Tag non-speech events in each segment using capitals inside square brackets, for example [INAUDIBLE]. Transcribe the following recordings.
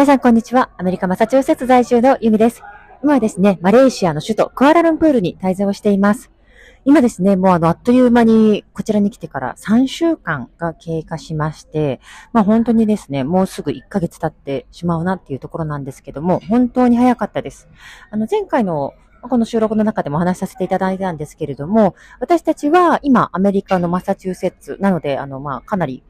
皆さん、こんにちは。アメリカ・マサチューセッツ在住のユミです。今はですね、マレーシアの首都クアラルンプールに滞在をしています。今ですね、もうあの、あっという間にこちらに来てから3週間が経過しまして、まあ本当にですね、もうすぐ1ヶ月経ってしまうなっていうところなんですけども、本当に早かったです。あの、前回のこの収録の中でもお話しさせていただいたんですけれども、私たちは今アメリカのマサチューセッツなので、あの、まあ、かなり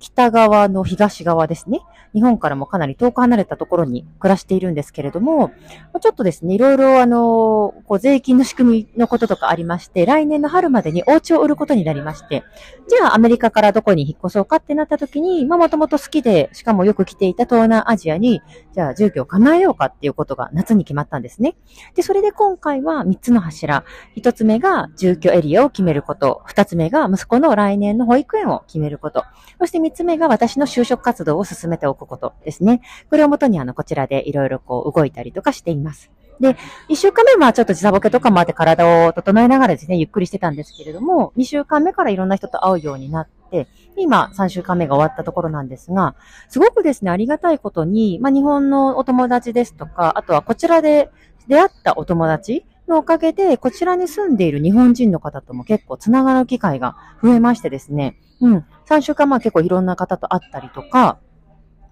北側の東側ですね。日本からもかなり遠く離れたところに暮らしているんですけれども、ちょっとですね、いろいろあの、こう税金の仕組みのこととかありまして、来年の春までにお家を売ることになりまして、じゃあアメリカからどこに引っ越そうかってなった時に、まあもともと好きで、しかもよく来ていた東南アジアに、じゃあ住居を構えようかっていうことが夏に決まったんですね。で、それで今回は3つの柱。1つ目が住居エリアを決めること。2つ目が息子の来年の保育園を決めること。そして3つ目が私の就職活動を進めておくことですね。これをもとにあの、こちらでいろいろこう動いたりとかしています。で、1週間目はちょっと時差ボケとかもあって体を整えながらですね、ゆっくりしてたんですけれども、2週間目からいろんな人と会うようになって、今3週間目が終わったところなんですが、すごくですね、ありがたいことに、まあ、日本のお友達ですとか、あとはこちらで出会ったお友達のおかげで、こちらに住んでいる日本人の方とも結構つながる機会が増えましてですね、うん、3週間前結構いろんな方と会ったりとか、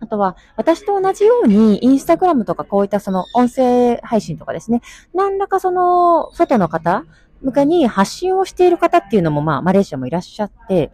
あとは、私と同じように、インスタグラムとかこういったその音声配信とかですね、何らかその、外の方向けに発信をしている方っていうのも、まあ、マレーシアもいらっしゃって、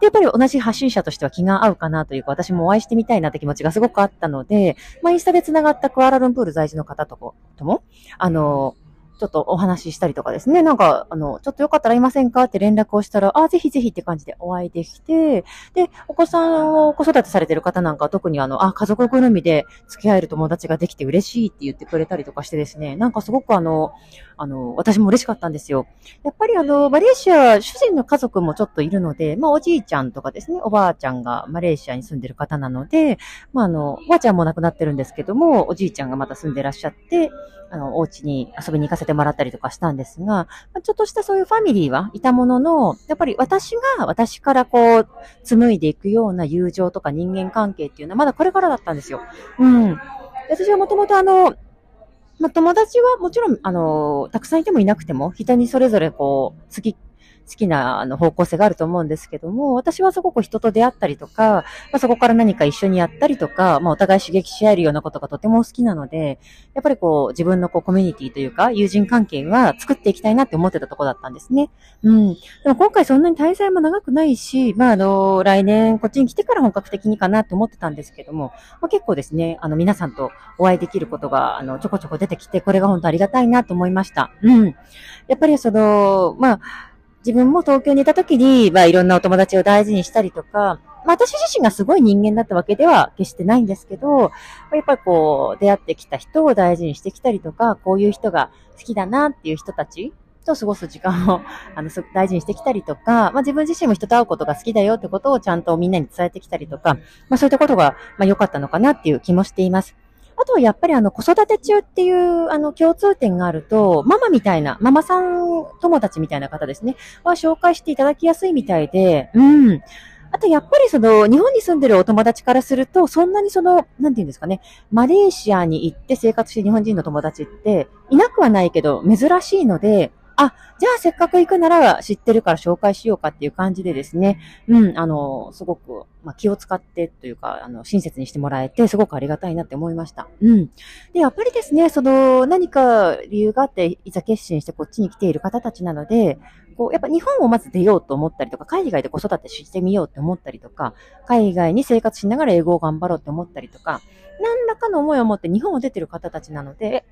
で、やっぱり同じ発信者としては気が合うかなというか、私もお会いしてみたいなって気持ちがすごくあったので、まあ、インスタで繋がったクアラルンプール在住の方とも、あの、ちょっとお話ししたりとかですね、なんか、あの、ちょっとよかったらいませんか？って連絡をしたら、あ、ぜひぜひって感じでお会いできて、で、お子さんを子育てされてる方なんか特にあの、あ、家族ぐるみで付き合える友達ができて嬉しいって言ってくれたりとかしてですね、なんかすごくあの、あの、私も嬉しかったんですよ。やっぱりあの、マレーシア、主人の家族もちょっといるので、まあおじいちゃんとかですね、おばあちゃんがマレーシアに住んでる方なので、まああの、おばあちゃんも亡くなってるんですけども、おじいちゃんがまた住んでらっしゃって、あの、お家に遊びに行かせてもらったりとかしたんですが、ちょっとしたそういうファミリーはいたものの、やっぱり私が私からこう、紡いでいくような友情とか人間関係っていうのはまだこれからだったんですよ。うん。私はもともとあの、まあ、友達はもちろん、あの、たくさんいてもいなくても、人にそれぞれこう、好き好きなあの方向性があると思うんですけども、私はすごく人と出会ったりとか、まあ、そこから何か一緒にやったりとか、まあ、お互い刺激し合えるようなことがとても好きなので、やっぱりこう、自分のこうコミュニティというか、友人関係は作っていきたいなって思ってたとこだったんですね。うん。でも今回そんなに滞在も長くないし、まあ、あの、来年こっちに来てから本格的にかなって思ってたんですけども、まあ、結構ですね、あの、皆さんとお会いできることが、あの、ちょこちょこ出てきて、これが本当ありがたいなと思いました。うん。やっぱりその、まあ、自分も東京にいた時に、まあいろんなお友達を大事にしたりとか、まあ私自身がすごい人間だったわけでは決してないんですけど、やっぱりこう出会ってきた人を大事にしてきたりとか、こういう人が好きだなっていう人たちと過ごす時間を [LAUGHS] あの大事にしてきたりとか、まあ自分自身も人と会うことが好きだよってことをちゃんとみんなに伝えてきたりとか、まあそういったことがまあ良かったのかなっていう気もしています。あとはやっぱりあの子育て中っていうあの共通点があると、ママみたいな、ママさん友達みたいな方ですね、は紹介していただきやすいみたいで、うん。あとやっぱりその日本に住んでるお友達からすると、そんなにその、なんて言うんですかね、マレーシアに行って生活して日本人の友達っていなくはないけど珍しいので、あ、じゃあせっかく行くなら知ってるから紹介しようかっていう感じでですね、うん、あの、すごく、まあ、気を使ってというか、あの、親切にしてもらえて、すごくありがたいなって思いました。うん。で、やっぱりですね、その、何か理由があって、いざ決心してこっちに来ている方たちなので、こう、やっぱ日本をまず出ようと思ったりとか、海外で子育てしてみようって思ったりとか、海外に生活しながら英語を頑張ろうって思ったりとか、何らかの思いを持って日本を出てる方たちなので、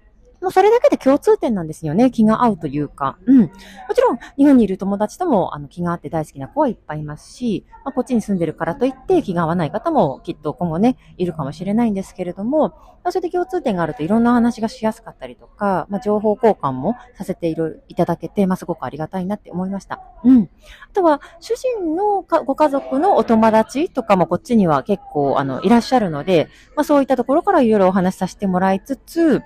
もうそれだけで共通点なんですよね。気が合うというか。うん。もちろん、日本にいる友達とも、あの、気が合って大好きな子はいっぱいいますし、まあ、こっちに住んでるからといって気が合わない方もきっと今後ね、いるかもしれないんですけれども、まあ、それで共通点があるといろんな話がしやすかったりとか、まあ、情報交換もさせている、いただけて、まあ、すごくありがたいなって思いました。うん。あとは、主人のご家族のお友達とかもこっちには結構、あの、いらっしゃるので、まあ、そういったところからいろいろお話しさせてもらいつつ、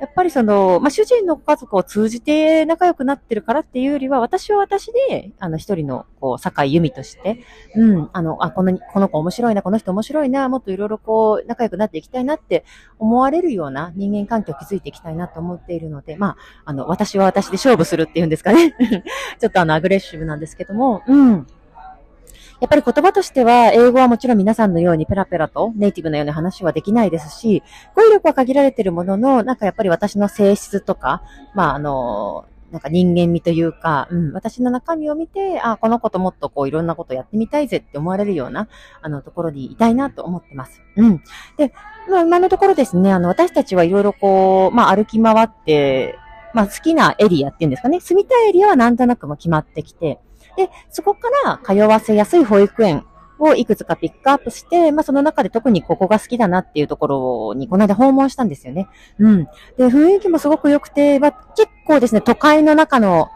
やっぱりその、まあ、主人の家族を通じて仲良くなってるからっていうよりは、私は私で、あの、一人の、こう、坂井由美として、うん、あの、あ、この、この子面白いな、この人面白いな、もっといろいろこう、仲良くなっていきたいなって思われるような人間関係を築いていきたいなと思っているので、まあ、あの、私は私で勝負するっていうんですかね。[LAUGHS] ちょっとあの、アグレッシブなんですけども、うん。やっぱり言葉としては、英語はもちろん皆さんのようにペラペラとネイティブのような話はできないですし、語彙力は限られているものの、なんかやっぱり私の性質とか、まああの、なんか人間味というか、うん、私の中身を見て、あ、この子ともっとこういろんなことやってみたいぜって思われるような、あの、ところにいたいなと思ってます。うん。で、まあ、今のところですね、あの、私たちはいろいろこう、まあ、歩き回って、まあ、好きなエリアっていうんですかね、住みたいエリアはなんとなくも決まってきて、で、そこから通わせやすい保育園をいくつかピックアップして、まあその中で特にここが好きだなっていうところにこの間訪問したんですよね。うん。で、雰囲気もすごく良くて、まあ結構ですね、都会の中の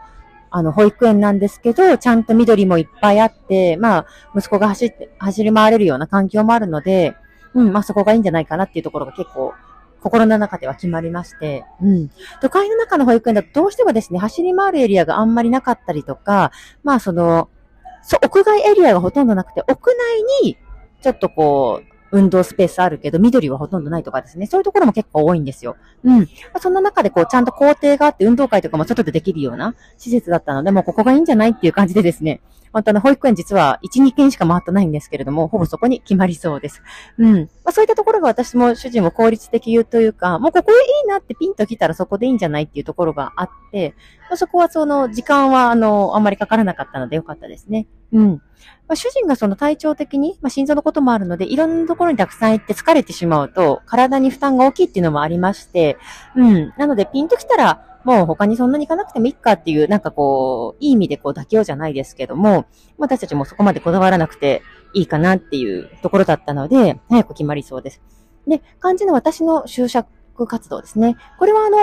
あの、保育園なんですけど、ちゃんと緑もいっぱいあって、まあ、息子が走って、走り回れるような環境もあるので、うん、まあそこがいいんじゃないかなっていうところが結構心の中では決まりまして、うん。都会の中の保育園だとどうしてもですね、走り回るエリアがあんまりなかったりとか、まあその、そう、屋外エリアがほとんどなくて、屋内に、ちょっとこう、運動スペースあるけど、緑はほとんどないとかですね。そういうところも結構多いんですよ。うんま。そんな中でこう、ちゃんと校庭があって、運動会とかも外でできるような施設だったので、もうここがいいんじゃないっていう感じでですね。本当の保育園実は1、2件しか回ってないんですけれども、ほぼそこに決まりそうです。うん。まあ、そういったところが私も主人も効率的というか、もうここいいなってピンと来たらそこでいいんじゃないっていうところがあって、まあ、そこはその時間はあの、あんまりかからなかったのでよかったですね。うん。まあ、主人がその体調的に、まあ、心臓のこともあるので、いろんなところにたくさん行って疲れてしまうと、体に負担が大きいっていうのもありまして、うん。なので、ピンと来たら、もう他にそんなに行かなくてもいいかっていう、なんかこう、いい意味でこう妥協じゃないですけども、私たちもそこまでこだわらなくていいかなっていうところだったので、早く決まりそうです。で、肝心の私の就職活動ですね。これはあの、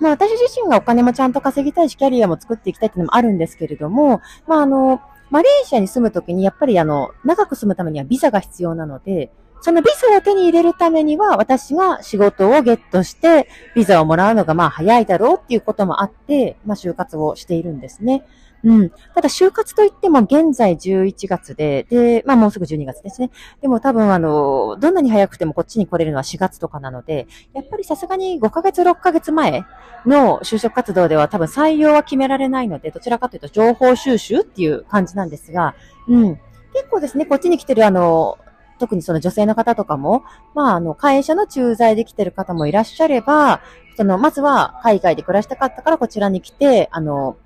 まあ私自身がお金もちゃんと稼ぎたいし、キャリアも作っていきたいっていうのもあるんですけれども、まああの、マレーシアに住むときにやっぱりあの、長く住むためにはビザが必要なので、そのビザを手に入れるためには、私が仕事をゲットして、ビザをもらうのがまあ早いだろうっていうこともあって、まあ就活をしているんですね。うん。ただ、就活といっても現在11月で、で、まあもうすぐ12月ですね。でも多分あの、どんなに早くてもこっちに来れるのは4月とかなので、やっぱりさすがに5ヶ月、6ヶ月前の就職活動では多分採用は決められないので、どちらかというと情報収集っていう感じなんですが、うん。結構ですね、こっちに来てるあの、特にその女性の方とかも、まあ、あの、会社の駐在で来てる方もいらっしゃれば、その、まずは海外で暮らしたかったからこちらに来て、あの、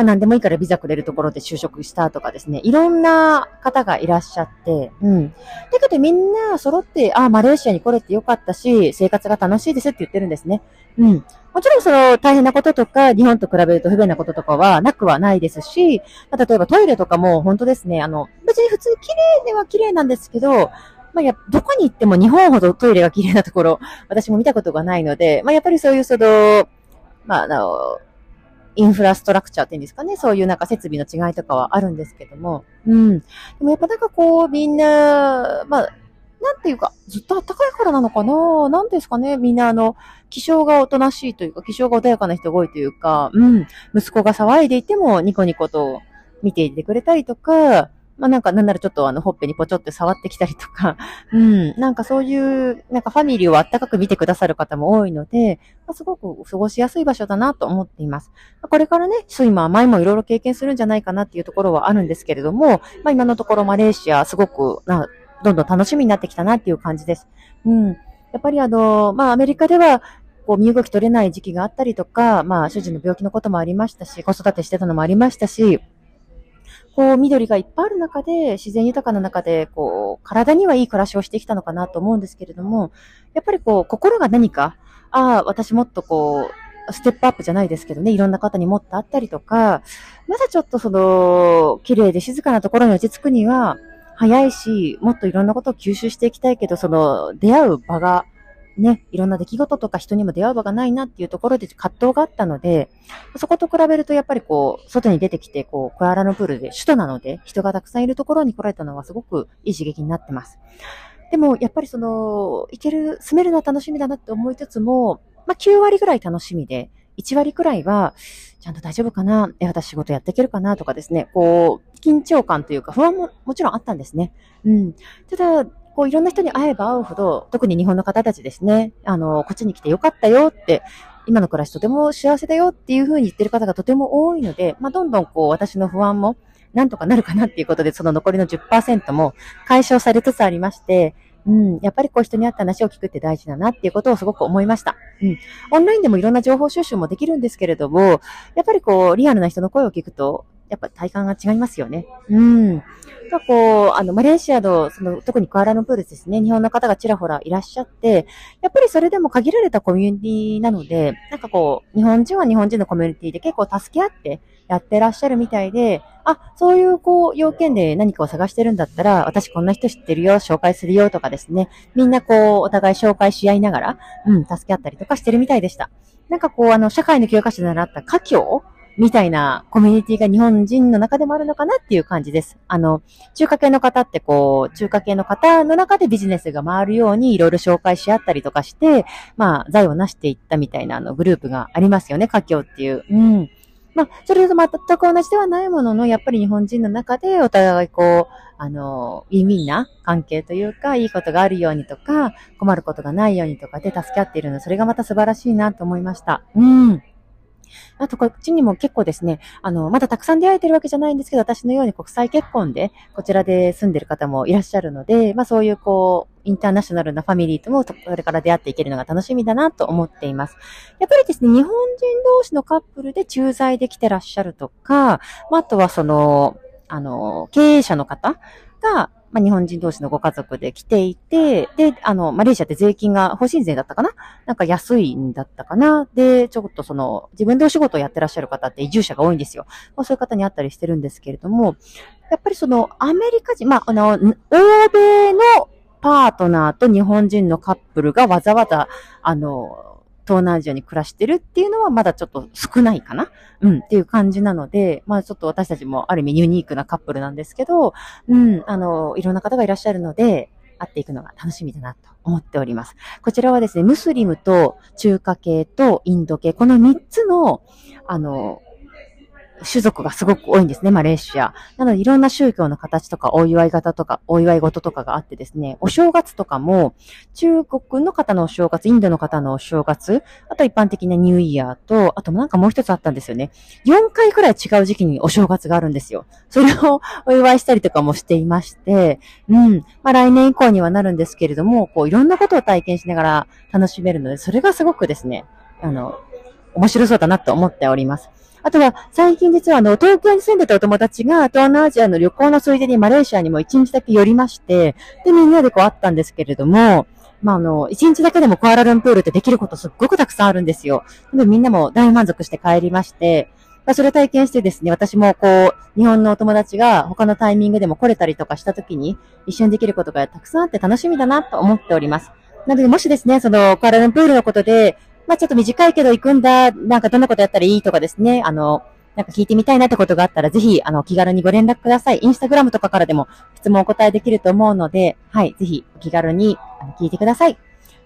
まあ、何でもいいからビザくれるところで就職したとかですね、いろんな方がいらっしゃって、うん。だけどみんな揃って、ああ、マレーシアに来れてよかったし、生活が楽しいですって言ってるんですね。うん。もちろんその大変なこととか、日本と比べると不便なこととかはなくはないですし、まあ、例えばトイレとかも本当ですね、あの、別に普通綺麗では綺麗なんですけど、まあ、や、どこに行っても日本ほどトイレが綺麗なところ、私も見たことがないので、まあ、やっぱりそういうその、まあ、あの、インフラストラクチャーっていうんですかね、そういうなんか設備の違いとかはあるんですけども、うん。でもやっぱなんかこう、みんな、まあ、なんていうか、ずっと暖かいからなのかな。なんですかね。みんなあの、気象がおとなしいというか、気象が穏やかな人が多いというか、うん。息子が騒いでいてもニコニコと見ていてくれたりとか、まあなんかなんならちょっとあの、ほっぺにぽちょって触ってきたりとか、うん、なんかそういう、なんかファミリーをあったかく見てくださる方も多いので、まあ、すごく過ごしやすい場所だなと思っています。これからね、そう今、前もいろいろ経験するんじゃないかなっていうところはあるんですけれども、まあ今のところマレーシア、すごくな、どんどん楽しみになってきたなっていう感じです。うん。やっぱりあの、まあアメリカでは、こう、身動き取れない時期があったりとか、まあ、主人の病気のこともありましたし、子育てしてたのもありましたし、こう、緑がいっぱいある中で、自然豊かな中で、こう、体にはいい暮らしをしてきたのかなと思うんですけれども、やっぱりこう、心が何か、ああ、私もっとこう、ステップアップじゃないですけどね、いろんな方にもっとあったりとか、まだちょっとその、綺麗で静かなところに落ち着くには、早いし、もっといろんなことを吸収していきたいけど、その、出会う場がね、いろんな出来事とか人にも出会う場がないなっていうところで葛藤があったので、そこと比べるとやっぱりこう、外に出てきて、こう、クアラルンプールで首都なので、人がたくさんいるところに来られたのはすごくいい刺激になってます。でも、やっぱりその、行ける、住めるのは楽しみだなって思いつつも、まあ、9割ぐらい楽しみで、1割くらいは、ちゃんと大丈夫かな？え、私仕事やっていけるかな？とかですね、こう、緊張感というか不安ももちろんあったんですね。うん。ただ、こういろんな人に会えば会うほど、特に日本の方たちですね、あの、こっちに来てよかったよって、今の暮らしとても幸せだよっていうふうに言ってる方がとても多いので、まあ、どんどんこう私の不安もなんとかなるかなっていうことで、その残りの10%も解消されつつありまして、うん、やっぱりこう人に会った話を聞くって大事だなっていうことをすごく思いました。うん。オンラインでもいろんな情報収集もできるんですけれども、やっぱりこう、リアルな人の声を聞くと、やっぱ体感が違いますよね。うん。がこう、あの、マレーシアの、その、特にクアラルンプールですね、日本の方がちらほらいらっしゃって、やっぱりそれでも限られたコミュニティなので、なんかこう、日本人は日本人のコミュニティで結構助け合ってやってらっしゃるみたいで、あ、そういうこう、要件で何かを探してるんだったら、私こんな人知ってるよ、紹介するよとかですね、みんなこう、お互い紹介し合いながら、うん、助け合ったりとかしてるみたいでした。なんかこう、あの、社会の教科書で習った家境みたいなコミュニティが日本人の中でもあるのかなっていう感じです。あの、中華系の方ってこう、中華系の方の中でビジネスが回るようにいろいろ紹介し合ったりとかして、まあ、財を成していったみたいなあのグループがありますよね、華僑っていう。うん。まあ、それと全く同じではないものの、やっぱり日本人の中でお互いこう、あの、意味な関係というか、いいことがあるようにとか、困ることがないようにとかで助け合っているの、それがまた素晴らしいなと思いました。うん。あと、こっちにも結構ですね、あの、まだたくさん出会えてるわけじゃないんですけど、私のように国際結婚で、こちらで住んでる方もいらっしゃるので、まあそういうこう、インターナショナルなファミリーとも、これから出会っていけるのが楽しみだなと思っています。やっぱりですね、日本人同士のカップルで駐在できてらっしゃるとか、まあ、あとはその、あの、経営者の方が、まあ、日本人同士のご家族で来ていて、で、あの、マレーシアって税金が、法人税だったかな？なんか安いんだったかな？で、ちょっとその、自分でお仕事をやってらっしゃる方って移住者が多いんですよ。まあ、そういう方に会ったりしてるんですけれども、やっぱりその、アメリカ人、まあ、あの、欧米のパートナーと日本人のカップルがわざわざ、あの、東南アジアに暮らしてるっていうのはまだちょっと少ないかなうん、っていう感じなので、まあちょっと私たちもある意味ユニークなカップルなんですけど、うん、あの、いろんな方がいらっしゃるので、会っていくのが楽しみだなと思っております。こちらはですね、ムスリムと中華系とインド系、この3つの、あの、種族がすごく多いんですね、マレーシア。なので、いろんな宗教の形とか、お祝い方とか、お祝い事とかがあってですね、お正月とかも、中国の方のお正月、インドの方のお正月、あと一般的なニューイヤーと、あとなんかもう一つあったんですよね。4回くらい違う時期にお正月があるんですよ。それをお祝いしたりとかもしていまして、うん。まあ来年以降にはなるんですけれども、こういろんなことを体験しながら楽しめるので、それがすごくですね、あの、面白そうだなと思っております。あとは、最近実はあの、東京に住んでたお友達が、東南アジアの旅行のついでにマレーシアにも一日だけ寄りまして、で、みんなでこう会ったんですけれども、まあ、あの、一日だけでもクアラルンプールってできることすっごくたくさんあるんですよ。でみんなも大満足して帰りまして、まあ、それを体験してですね、私もこう、日本のお友達が他のタイミングでも来れたりとかした時に、一緒にできることがたくさんあって楽しみだなと思っております。なので、もしですね、その、クアラルンプールのことで、まあちょっと短いけど行くんだ、なんかどんなことやったらいいとかですね、あの、なんか聞いてみたいなってことがあったら、ぜひ、あの、気軽にご連絡ください。インスタグラムとかからでも質問お答えできると思うので、はい、ぜひ、お気軽に聞いてください。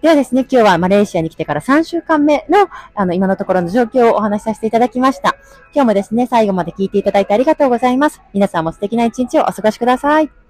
ではですね、今日はマレーシアに来てから3週間目の、あの、今のところの状況をお話しさせていただきました。今日もですね、最後まで聞いていただいてありがとうございます。皆さんも素敵な一日をお過ごしください。